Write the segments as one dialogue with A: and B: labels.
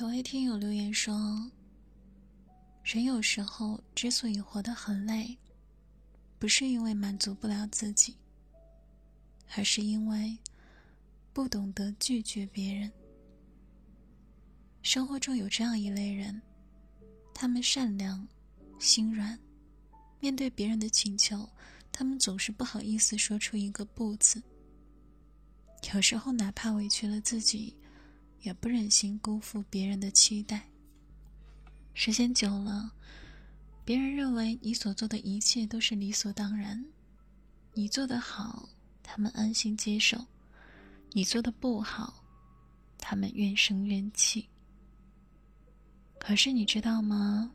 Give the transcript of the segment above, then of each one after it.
A: 有位听友留言说：“人有时候之所以活得很累，不是因为满足不了自己，而是因为不懂得拒绝别人。生活中有这样一类人，他们善良、心软，面对别人的请求，他们总是不好意思说出一个‘不’字。有时候，哪怕委屈了自己。”也不忍心辜负别人的期待。时间久了，别人认为你所做的一切都是理所当然，你做的好，他们安心接受；你做的不好，他们怨声怨气。可是你知道吗？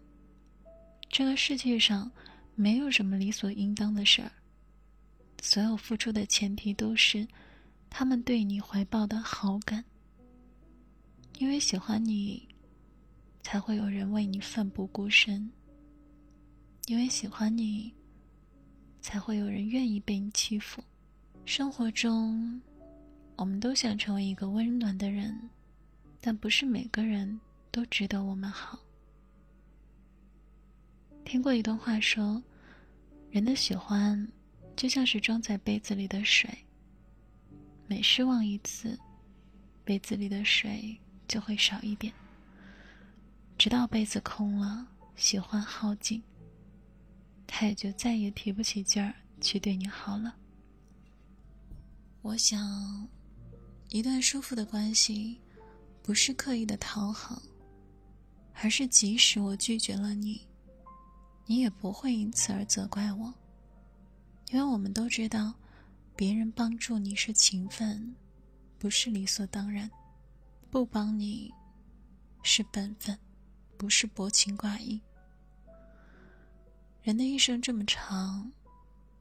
A: 这个世界上没有什么理所应当的事儿，所有付出的前提都是他们对你怀抱的好感。因为喜欢你，才会有人为你奋不顾身；因为喜欢你，才会有人愿意被你欺负。生活中，我们都想成为一个温暖的人，但不是每个人都值得我们好。听过一段话说：“人的喜欢，就像是装在杯子里的水，每失望一次，杯子里的水。”就会少一点，直到杯子空了，喜欢耗尽，他也就再也提不起劲儿去对你好了。我想，一段舒服的关系，不是刻意的讨好，而是即使我拒绝了你，你也不会因此而责怪我，因为我们都知道，别人帮助你是情分，不是理所当然。不帮你，是本分，不是薄情寡义。人的一生这么长，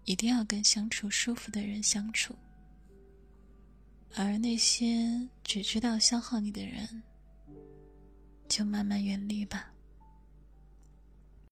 A: 一定要跟相处舒服的人相处，而那些只知道消耗你的人，就慢慢远离吧。